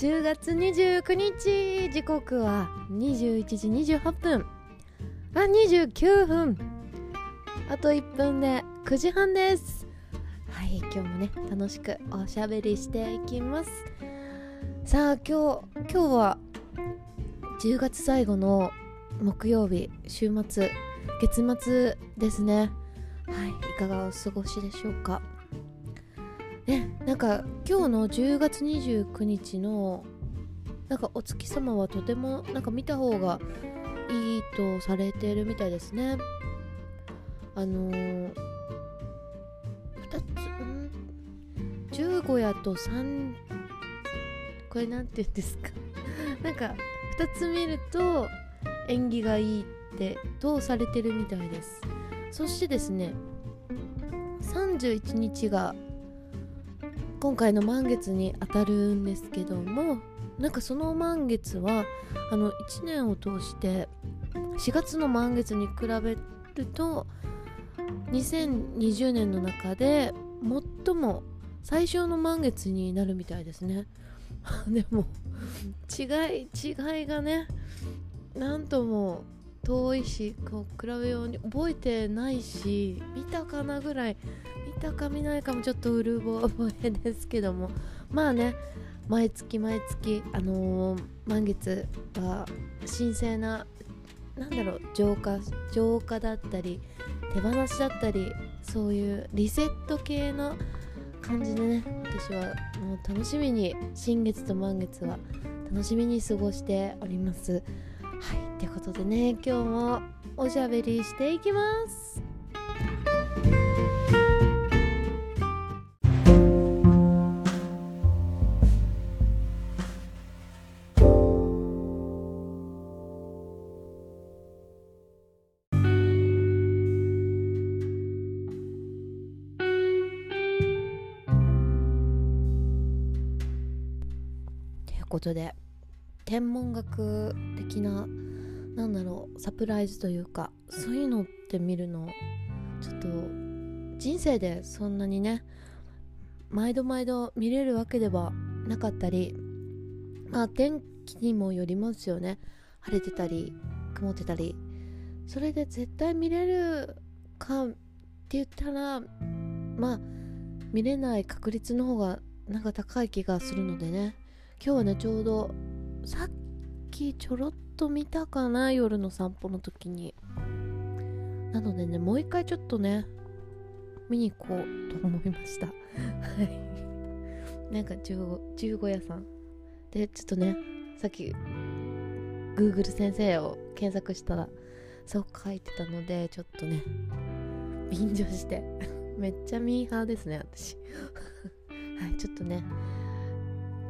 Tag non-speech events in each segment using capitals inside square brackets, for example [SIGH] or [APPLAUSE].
10月29日時刻は21時28分。あ29分。あと1分で9時半です。はい今日もね楽しくおしゃべりしていきます。さあ今日今日は10月最後の木曜日週末月末ですね。はいいかがお過ごしでしょうか。ねなんか今日の10月29日のなんかお月様はとてもなんか見た方がいいとされてるみたいですね。あのー、2つん？十五夜と3これなんて言うんですか？[LAUGHS] なんか2つ見ると縁起がいいってどうされてるみたいです。そしてですね31日が今回の満月に当たるんですけどもなんかその満月はあの1年を通して4月の満月に比べると2020年の中で最も最小の満月になるみたいですね。[LAUGHS] でも違い違いがねなんとも遠いしこう比べように覚えてないし見たかなぐらいたか見ないかもちょっとうる覚えですけども。まあね毎月毎月あのー、満月は神聖ななんだろう浄化浄化だったり手放しだったりそういうリセット系の感じでね私はもう楽しみに新月と満月は楽しみに過ごしております。はいということでね今日もおしゃべりしていきます。ことで天文学的ななんだろうサプライズというかそういうのって見るのちょっと人生でそんなにね毎度毎度見れるわけではなかったりまあ天気にもよりますよね。晴れてたり曇ってたり。それで絶対見れるかって言ったらまあ見れない確率の方がなんか高い気がするのでね。今日はねちょうどさっきちょろっと見たかな夜の散歩の時に。なのでねもう一回ちょっとね見に行こうと思いました。はい。なんか十五夜さん。でちょっとねさっき Google 先生を検索したらそう書いてたのでちょっとね便乗して。めっちゃミーハーですね私。はいちょっとね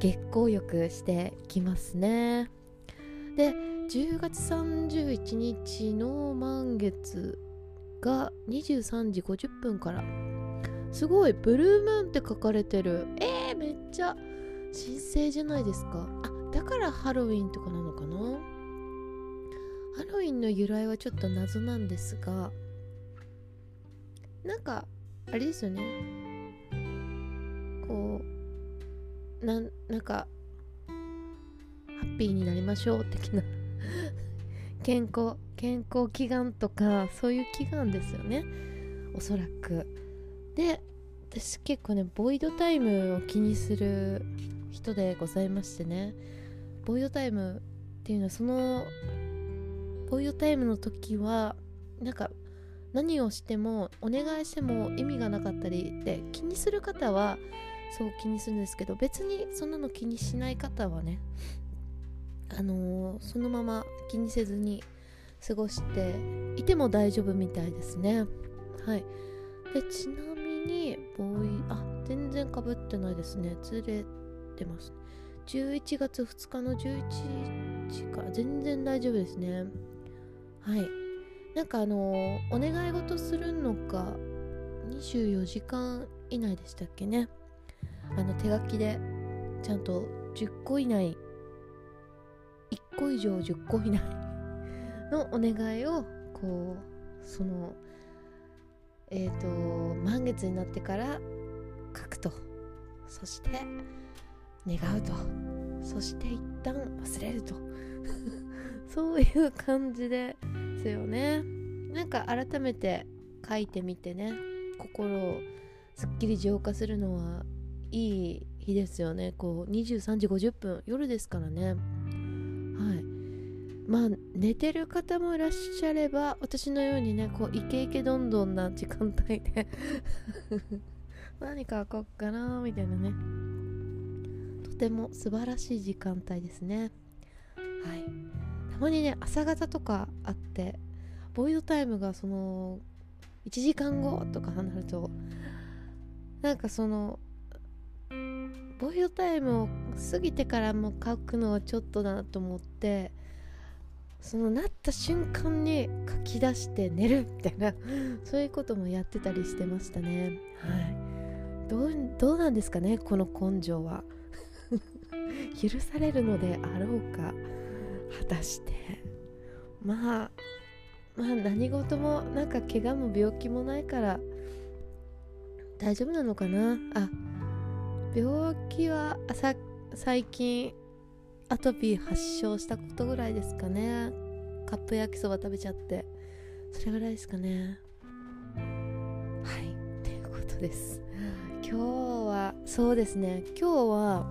月光浴してきますね。で10月31日の満月が23時50分から。すごいブルームーンって書かれてる。えー、めっちゃ神聖じゃないですか。あだからハロウィンとかなのかな。ハロウィンの由来はちょっと謎なんですがなんかあれですよね。こうななんかハッピーになりましょう的な。[LAUGHS] 健康健康祈願とかそういう祈願ですよね。おそらく。で私結構ねボイドタイムを気にする人でございましてね。ボイドタイムっていうのはそのボイドタイムの時はなんか何をしてもお願いしても意味がなかったりで気にする方はそう気にするんですけど別にそんなの気にしない方はねあのー、そのまま気にせずに過ごしていても大丈夫みたいですね。はい。でちなみにボーイあ全然かぶってないですね。ずれてます。11月2日の11時か。全然大丈夫ですね。はい。なんかあのー、お願い事するのが24時間以内でしたっけね。あの手書きでちゃんと10個以内1個以上10個以内のお願いをこうそのえっ、ー、と満月になってから書くと。そして願うと。そして一旦忘れると。[LAUGHS] そういう感じですよね。なんか改めて書いてみてね。心をすっきり浄化するのはいい日ですよね。こう23時50分夜ですからね。はい。まあ寝てる方もいらっしゃれば私のようにねこうイケイケどんどんな時間帯で [LAUGHS] 何か書こうかなみたいなね。とても素晴らしい時間帯ですね。はい。たまにね朝方とかあってボイドタイムがその1時間後とかなるとなんかそのボイドタイムを過ぎてからも書くのはちょっとだなと思ってそのなった瞬間に書き出して寝るみたいな [LAUGHS] そういうこともやってたりしてましたね。はい。どうどうなんですかねこの根性は。[LAUGHS] 許されるのであろうか果たして。まあまあ何事もなんか怪我も病気もないから大丈夫なのかな？あ病気はさ最近アトピー発症したことぐらいですかね。カップ焼きそば食べちゃって。それぐらいですかね。はい。ということです。今日はそうですね。今日は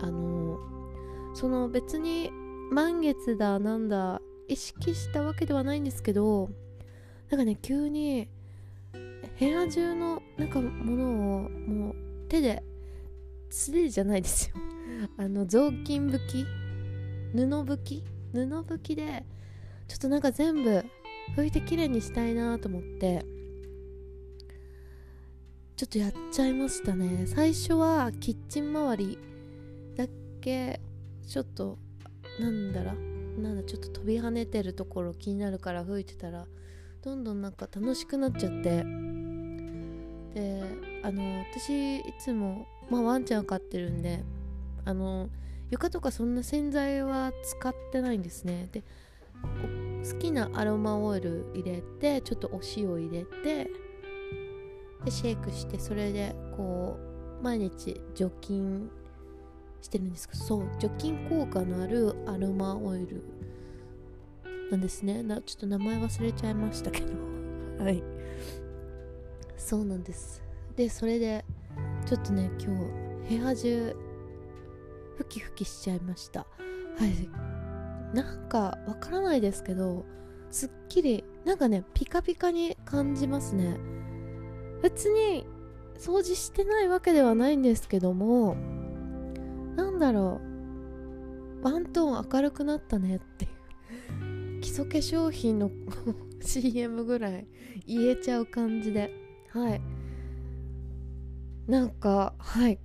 あのその別に満月だなんだ意識したわけではないんですけどなんかね急に部屋中のなんかものをもう手で素手じゃないですよあの雑巾拭き布拭き布拭きでちょっとなんか全部拭いてきれいにしたいなと思ってちょっとやっちゃいましたね最初はキッチン周りだけちょっとなんだらなんだちょっと飛び跳ねてるところ気になるから吹いてたらどんどんなんか楽しくなっちゃってであの私いつも、まあ、ワンちゃん飼ってるんであの床とかそんな洗剤は使ってないんですね。で好きなアロマオイル入れてちょっとお塩入れてでシェイクしてそれでこう毎日除菌してるんですけどそう除菌効果のあるアロマオイルなんですね。なちょっと名前忘れちゃいましたけど。[LAUGHS] はい。そうなんです。でそれでちょっとね今日部屋中ふきふきしちゃいました。はいなんかわからないですけどすっきりなんかねピカピカに感じますね。別に掃除してないわけではないんですけどもなんだろう。ワントーン明るくなったねっていう。基礎化粧品の [LAUGHS] CM ぐらい言えちゃう感じで。はい。なんかはい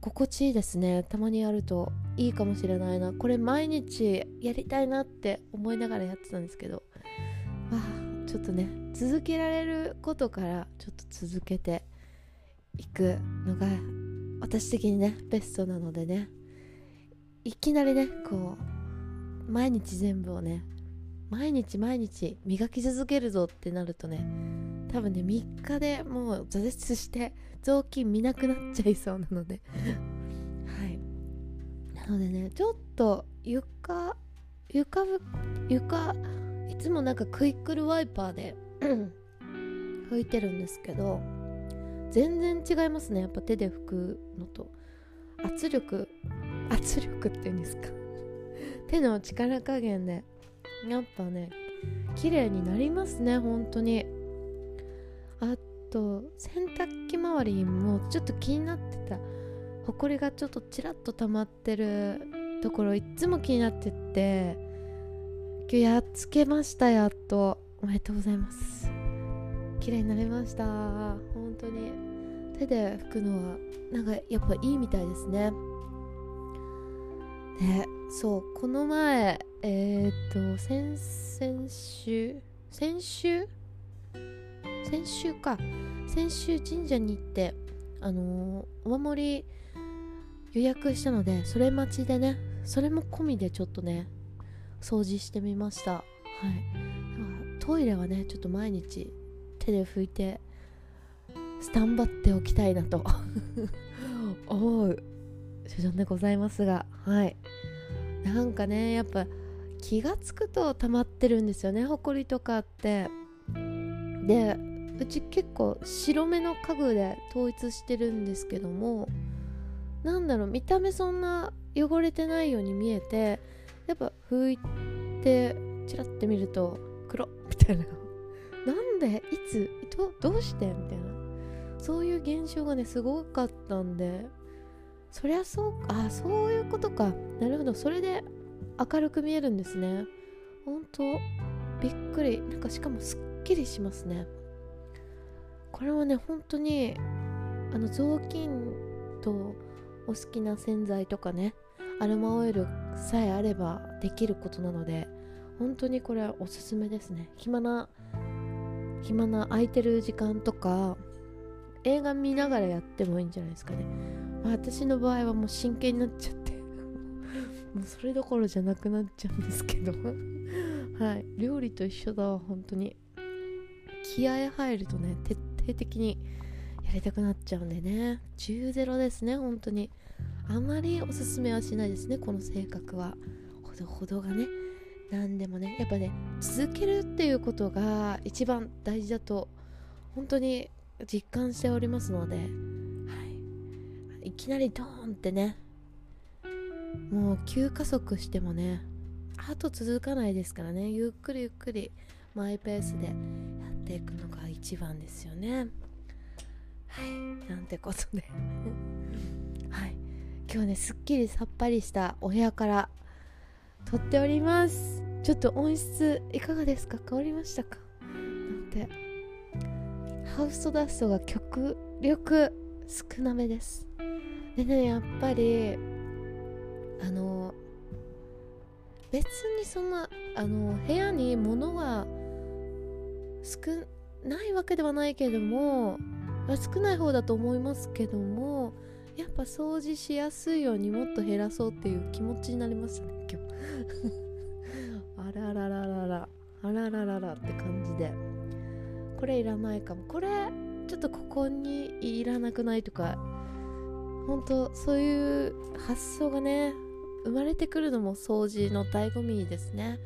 心地いいですね。たまにやるといいかもしれないな。これ毎日やりたいなって思いながらやってたんですけど。あちょっとね続けられることからちょっと続けていくのが私的にねベストなのでね。いきなりねこう毎日全部をね毎日毎日磨き続けるぞってなるとね多分ね3日でもう挫折して雑巾見なくなっちゃいそうなので。はい。なのでねちょっと床床床いつもなんかクイックルワイパーで拭いてるんですけど全然違いますね。やっぱ手で拭くのと。圧力圧力っていうんですか。手の力加減で。やっぱね綺麗になりますね本当に。あと洗濯機周りもちょっと気になってた。ほこりがちょっとちらっと溜まってるところいっつも気になってって。今日やっつけましたやっと。おめでとうございます。綺麗になりました。本当に。手で拭くのはなんかやっぱいいみたいですね。でそうこの前えっ、と先々週？先週？先週か。先週神社に行ってあのー、お守り予約したのでそれ待ちでねそれも込みでちょっとね掃除してみました。はい。トイレはねちょっと毎日手で拭いてスタンバっておきたいなと [LAUGHS] 思う所存でございますがはい。なんかねやっぱ気がつくと溜まってるんですよねほこりとかって。でうち結構白目の家具で統一してるんですけどもなんだろう見た目そんな汚れてないように見えてやっぱ拭いてチラッて見ると黒みたいな。なんでいつどうしてみたいな。そういう現象がねすごかったんでそりゃそうかあそういうことか。なるほど。それで明るく見えるんですね。ほんとびっくり。なんかしかもすっきりしますね。これはね本当にあの雑巾とお好きな洗剤とかねアロマオイルさえあればできることなので本当にこれはおすすめですね。暇な暇な空いてる時間とか映画見ながらやってもいいんじゃないですかね、まあ、私の場合はもう真剣になっちゃって [LAUGHS] もうそれどころじゃなくなっちゃうんですけど。はい。料理と一緒だわ本当に。気合入るとね徹底的にやりたくなっちゃうんでね。10ゼロですね本当に。あまりおすすめはしないですねこの性格は。ほどほどがね。何でもねやっぱね続けるっていうことが一番大事だと本当に実感しておりますので、はい、いきなりドーンってね。もう急加速してもねあと続かないですからね。ゆっくりゆっくりマイペースでやっていくのが一番ですよね。はい。なんてことで。[LAUGHS] はい。今日ねすっきりさっぱりしたお部屋から撮っております。ちょっと音質いかがですか？変わりましたか？なんて。ハウスダストが極力少なめです。でねやっぱりあの別にそんなあの部屋に物は少ないわけではないけども少ない方だと思いますけどもやっぱ掃除しやすいようにもっと減らそうっていう気持ちになりましたね今日。[LAUGHS] あらららららあららららって感じで。これいらないかも。これちょっとここにいらなくないとか本当そういう発想がね生まれてくるのも掃除の醍醐味ですね。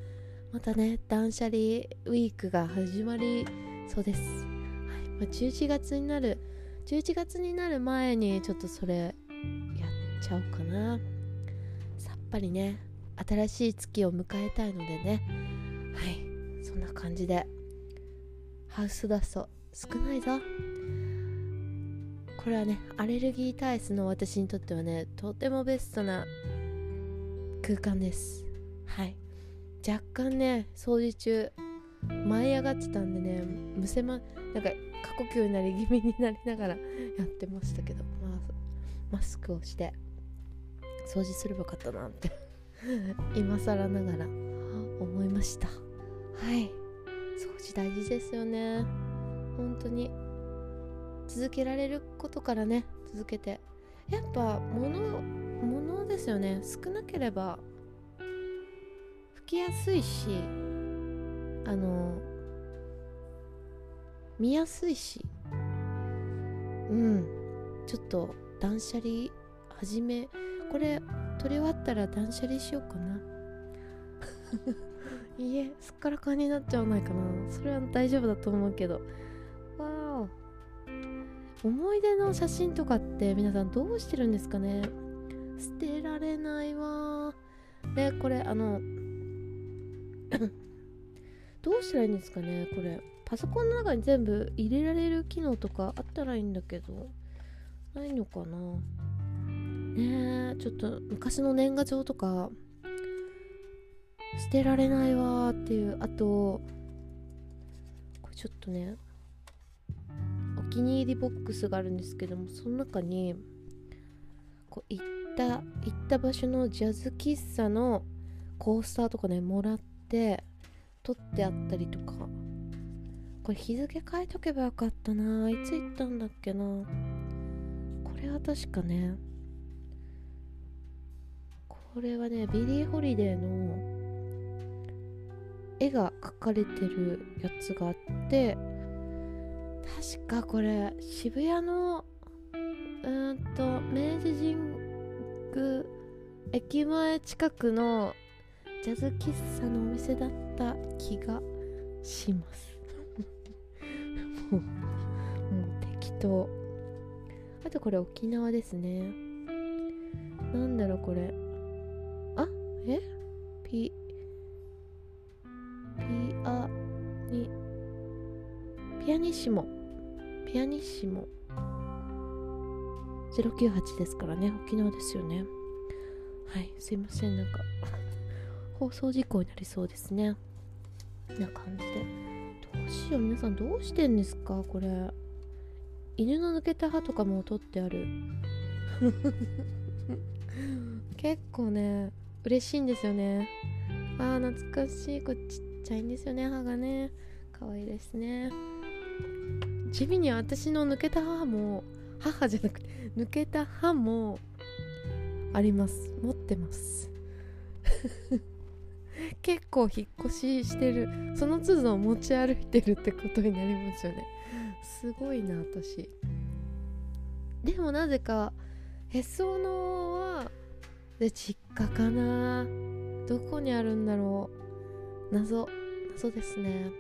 またね断捨離ウィークが始まりそうです、はい。まあ、11月になる11月になる前にちょっとそれやっちゃおうかな。さっぱりね新しい月を迎えたいのでね。はい。そんな感じでハウスダスト少ないぞ。これはねアレルギー体質の私にとってはねとてもベストな空間です。はい。若干ね掃除中舞い上がってたんでねむせまなんか過呼吸になり気味になりながらやってましたけど、まあ、マスクをして掃除すればよかったなって [LAUGHS] 今更ながら思いました。はい。掃除大事ですよね。本当に。続けられることからね続けて。やっぱ物物ですよね。少なければ拭きやすいしあの見やすいし。うん。ちょっと断捨離始めこれ取り終わったら断捨離しようかな。[LAUGHS] いいえすっからかんになっちゃわないかな。それは大丈夫だと思うけど。わお。思い出の写真とかって皆さんどうしてるんですかね？捨てられないわでこれあのどうしたらいいんですかねこれ。パソコンの中に全部入れられる機能とかあったらいいんだけど。ないのかな。ねえちょっと昔の年賀状とか捨てられないわーっていう。あとこれちょっとねお気に入りボックスがあるんですけどもその中にこう行った行った場所のジャズ喫茶のコースターとかねもらって撮ってあったりとか。これ日付変えとけばよかったな。いつ行ったんだっけな。これは確かね。これはねビリー・ホリデーの絵が描かれてるやつがあって。確かこれ渋谷のうんと明治神宮駅前近くのジャズ喫茶のお店だったた気がします。もう適当。あとこれ沖縄ですね。なんだろうこれ。あ？え？ピピアニピアニッシモ。ピアニッシモ。098ですからね。沖縄ですよね。はい。すいません。なんか [LAUGHS] 放送事故になりそうですね。な感じで。どうしよう皆さんどうしてんですか？これ。犬の抜けた歯とかも取ってある。[LAUGHS] 結構ね嬉しいんですよね。あー懐かしい。これちっちゃいんですよね歯がね。可愛いですね。地味に私の抜けた歯も母じゃなくて抜けた歯もあります。持ってます結構引っ越ししてる。その都度持ち歩いてるってことになりますよね。すごいな私。でもなぜかへそのはで実家かな。どこにあるんだろう。謎。謎ですね。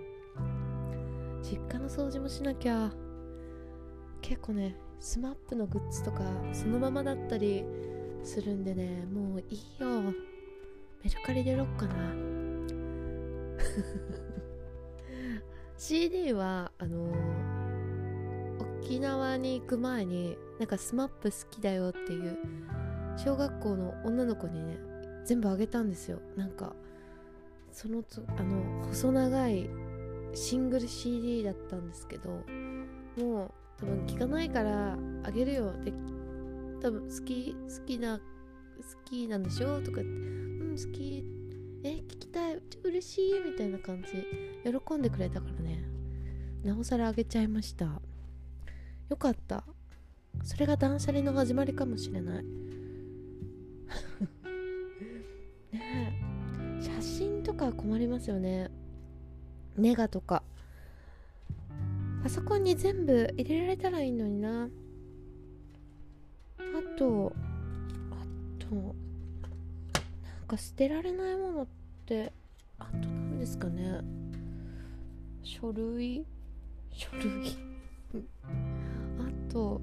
実家の掃除もしなきゃ。結構ねスマップのグッズとかそのままだったりするんでねもういいよ。メルカリで売ろっかな。[LAUGHS] CD はあのー、沖縄に行く前になんかスマップ好きだよっていう小学校の女の子にね全部あげたんですよ。なんかそのつあの細長いシングル CD だったんですけどもう多分聞かないからあげるよ。で多分好き好きな好きなんでしょ？とかって好き。え聞きたい。嬉しい。みたいな感じ。喜んでくれたからね。なおさらあげちゃいました。よかった。それが断捨離の始まりかもしれない。[LAUGHS] ねえ。写真とか困りますよね。ネガとか。パソコンに全部入れられたらいいのにな。あとあとか捨てられないものってあと何ですかね。書類？書類？[LAUGHS] あと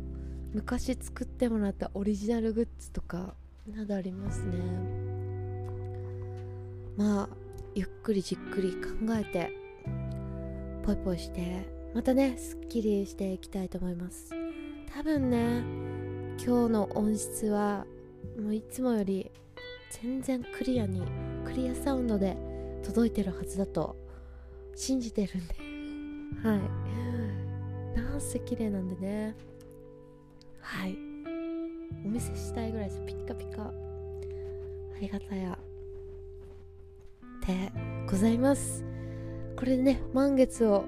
昔作ってもらったオリジナルグッズとかなどありますね。まあゆっくりじっくり考えてポイポイしてまたねすっきりしていきたいと思います。多分ね今日の音質はもういつもより全然クリアにクリアサウンドで届いてるはずだと信じてるんで。はい。なんせ綺麗なんでね。はい。お見せしたいぐらいです。ピッカピカ。ありがたや。でございます。これでね満月を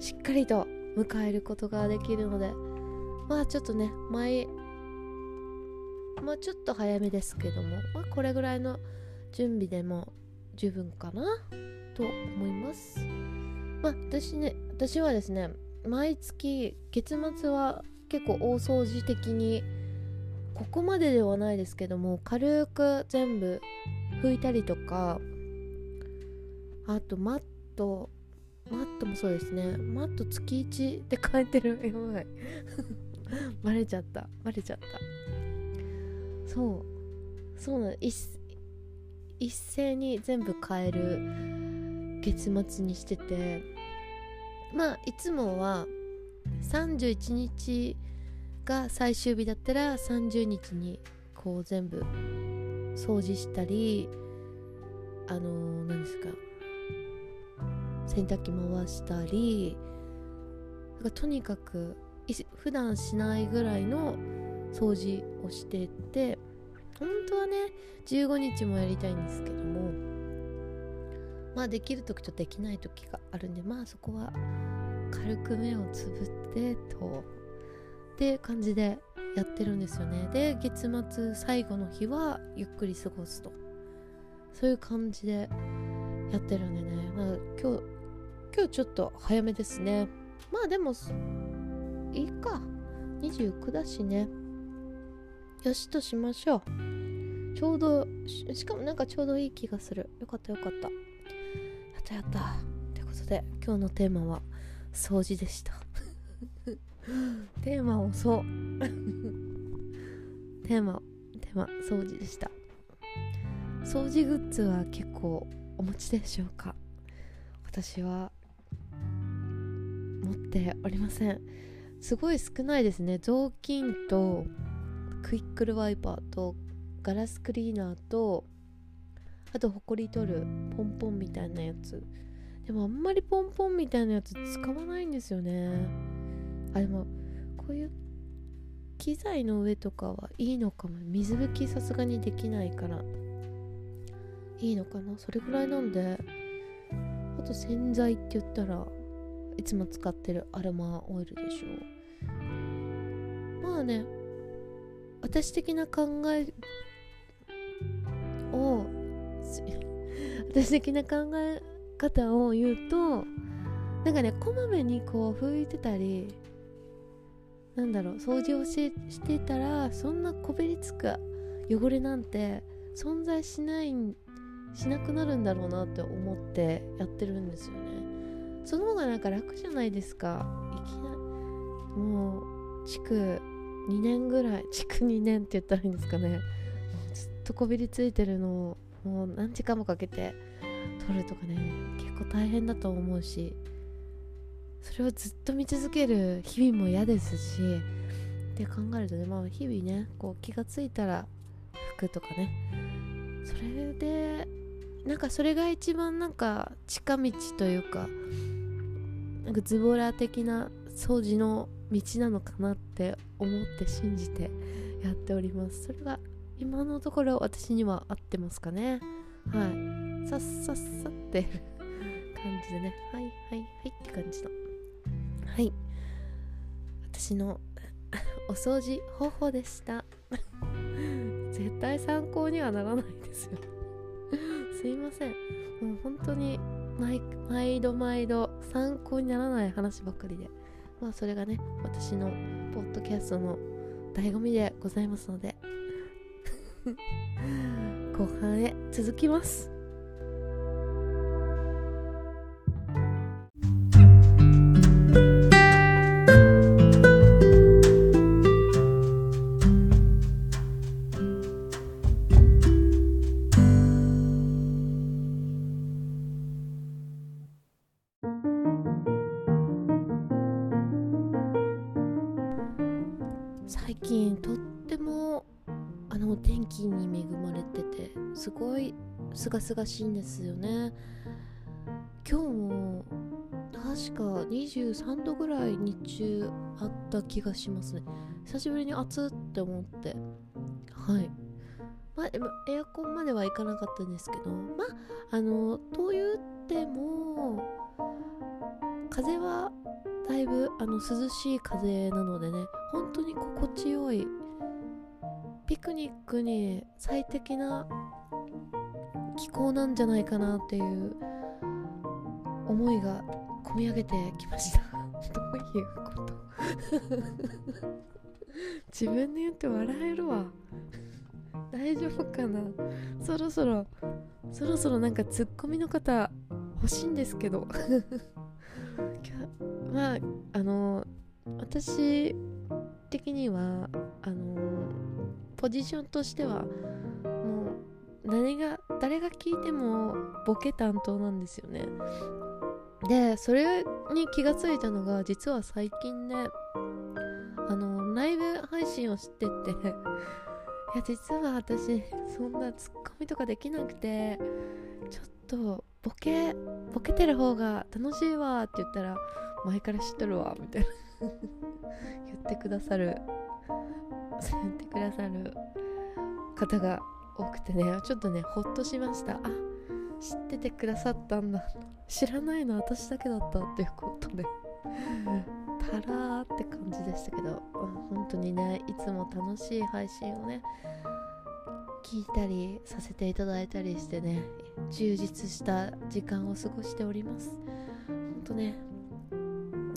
しっかりと迎えることができるのでまあちょっとね前まあちょっと早めですけどもまあこれぐらいの準備でも十分かなと思います。まあ私ね私はですね毎月月末は結構大掃除的にここまでではないですけども軽く全部拭いたりとかあとマットマットもそうですねマット月1で変えてる。やばい。バレちゃったバレちゃった。そう。そうなの一斉に全部変える月末にしてて。まあいつもは31日が最終日だったら30日にこう全部掃除したりあの、何ですか。洗濯機回したり。とにかく普段しないぐらいの掃除をしてって本当はね15日もやりたいんですけどもまあできる時とできない時があるんでまあそこは軽く目をつぶってとって感じでやってるんですよね。で月末最後の日はゆっくり過ごすと。そういう感じでやってるんでね、まあ、今日今日ちょっと早めですね。まあでもいいか。29だしね。よしとしましょう。ちょうどしかもなんかちょうどいい気がする。よかったよかった。やったやった。ということで今日のテーマは掃除でした。[LAUGHS] テーマをそうテーマテーマ掃除でした。掃除グッズは結構お持ちでしょうか？私は持っておりません。すごい少ないですね。雑巾とクイックルワイパーとガラスクリーナーとあとほこり取るポンポンみたいなやつ。でもあんまりポンポンみたいなやつ使わないんですよね。あでもこういう機材の上とかはいいのかも。水拭きさすがにできないから。いいのかな？それぐらいなんで。あと洗剤って言ったらいつも使ってるアロマオイルでしょう。まあね。私的な考えを [LAUGHS] 私的な考え方を言うとなんかねこまめにこう拭いてたりなんだろう掃除をししてたらそんなこびりつく汚れなんて存在しないしなくなるんだろうなって思ってやってるんですよね。その方がなんか楽じゃないですか。いきなりもう築2年ぐらい築2年って言ったらいいんですかね。ずっとこびりついてるのをもう何時間もかけて取るとかね結構大変だと思うしそれをずっと見続ける日々も嫌ですしって考えるとねまあ日々ねこう気がついたら服とかね。それでなんかそれが一番なんか近道というかなんかズボラ的な掃除の道なのかなって思って信じてやっております。それが今のところ私には合ってますかね。はい。さっさっさって感じでね。はいはいはいって感じの。はい。私のお掃除方法でした。[LAUGHS] 絶対参考にはならないですよ。すいません。もう本当に毎毎度毎度参考にならない話ばっかりで。まあそれがね私のポッドキャストの醍醐味でございますので [LAUGHS] 後半へ続きます。がすがしいんですよね。今日も確か23度ぐらい日中あった気がしますね。久しぶりに暑って思って。はい。まあエアコンまではいかなかったんですけど。まああのと言っても風はだいぶあの涼しい風なのでね。本当に心地よいピクニックに最適な気候なんじゃないかなっていう思いが込み上げてきました。[LAUGHS] どういうこと？[LAUGHS] 自分で言って笑えるわ。大丈夫かな？そろそろそろそろなんかツッコミの方欲しいんですけど。[LAUGHS] まああの私的にはあのポジションとしてはもう何が誰が聞いてもボケ担当なんですよね。でそれに気がついたのが実は最近ねあのライブ配信をしてて [LAUGHS] いや実は私そんなツッコミとかできなくてちょっとボケボケてる方が楽しいわって言ったら前から知っとるわみたいな。[LAUGHS] 言ってくださる [LAUGHS] 言ってくださる方が多くてねちょっとねほっとしました。あ知っててくださったんだ。知らないの私だけだったっていうことで。たらーって感じでしたけど本当にねいつも楽しい配信をね聞いたりさせていただいたりしてね充実した時間を過ごしております。ほんとね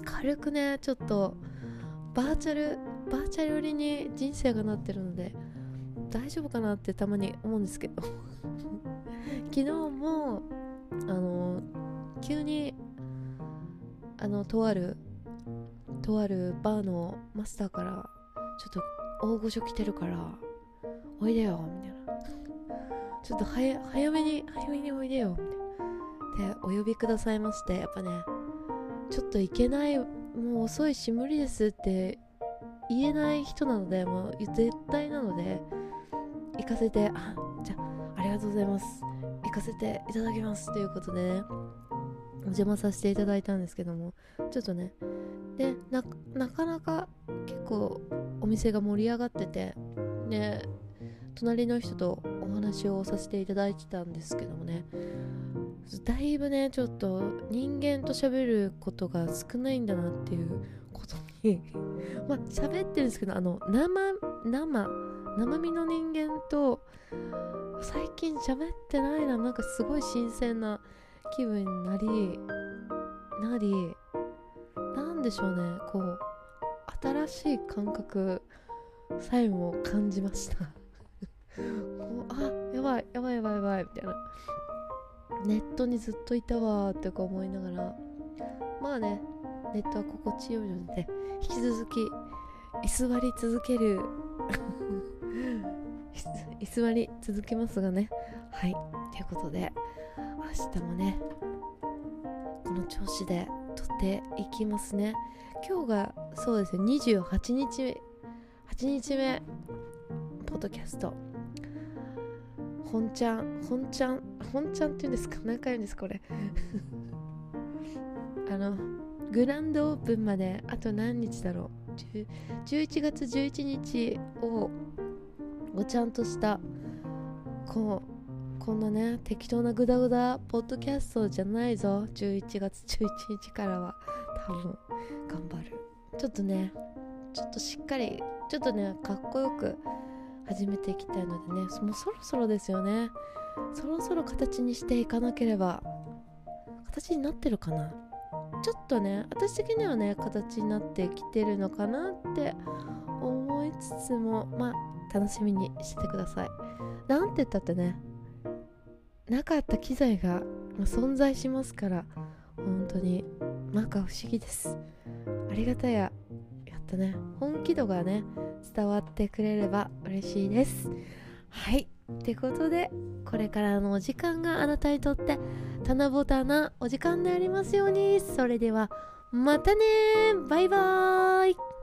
軽くねちょっとバーチャルバーチャル寄りに人生がなってるので大丈夫かなってたまに思うんですけど。[LAUGHS] 昨日もあの急にあのとあるとあるバーのマスターからちょっと大御所来てるからおいでよみたいな。ちょっと早めに早めにおいでよみたいな。でお呼びくださいましてやっぱねちょっといけないもう遅いし無理ですって言えない人なのでもう絶対なので行かせて。あじゃあありがとうございます。行かせていただきます。ということでね。お邪魔させていただいたんですけども。ちょっとね。でなかなか結構お店が盛り上がってて。で隣の人とお話をさせていただいてたんですけどもね。だいぶねちょっと人間と喋ることが少ないんだなっていうことに。[LAUGHS] まあ喋ってるんですけどあの生生生身の人間と最近喋ってないななんかすごい新鮮な気分になりなりなんでしょうねこう新しい感覚さえも感じました。[LAUGHS] こうあやばいやばいやばいやばいみたいな。ネットにずっといたわーってか思いながら。まあねネットは心地よいので引き続き居座り続ける。居座り続けますがね。はい。ということで明日もねこの調子で撮っていきますね。今日がそうですね28日8日目ポッドキャスト。本ちゃん本ちゃん本ちゃんっていうんですか？何回言うんですこれ？[LAUGHS] あのグランドオープンまであと何日だろう？11月11日をごちゃんとしたこうこんなね適当なグダグダポッドキャストじゃないぞ。11月11日からは多分頑張る。ちょっとねちょっとしっかりちょっとねかっこよく始めていきたいのでねもうそろそろですよね。そろそろ形にしていかなければ形になってるかな。ちょっとね私的にはね形になってきてるのかなって思いつつもまあ楽しみにしてください。なんて言ったってねなかった機材が存在しますから本当になんか不思議です。ありがたややったね本気度がね伝わってくれれば嬉しいです。はい。ってことでこれからのお時間があなたにとって棚ぼたなお時間でありますように。それではまたねバイバーイ。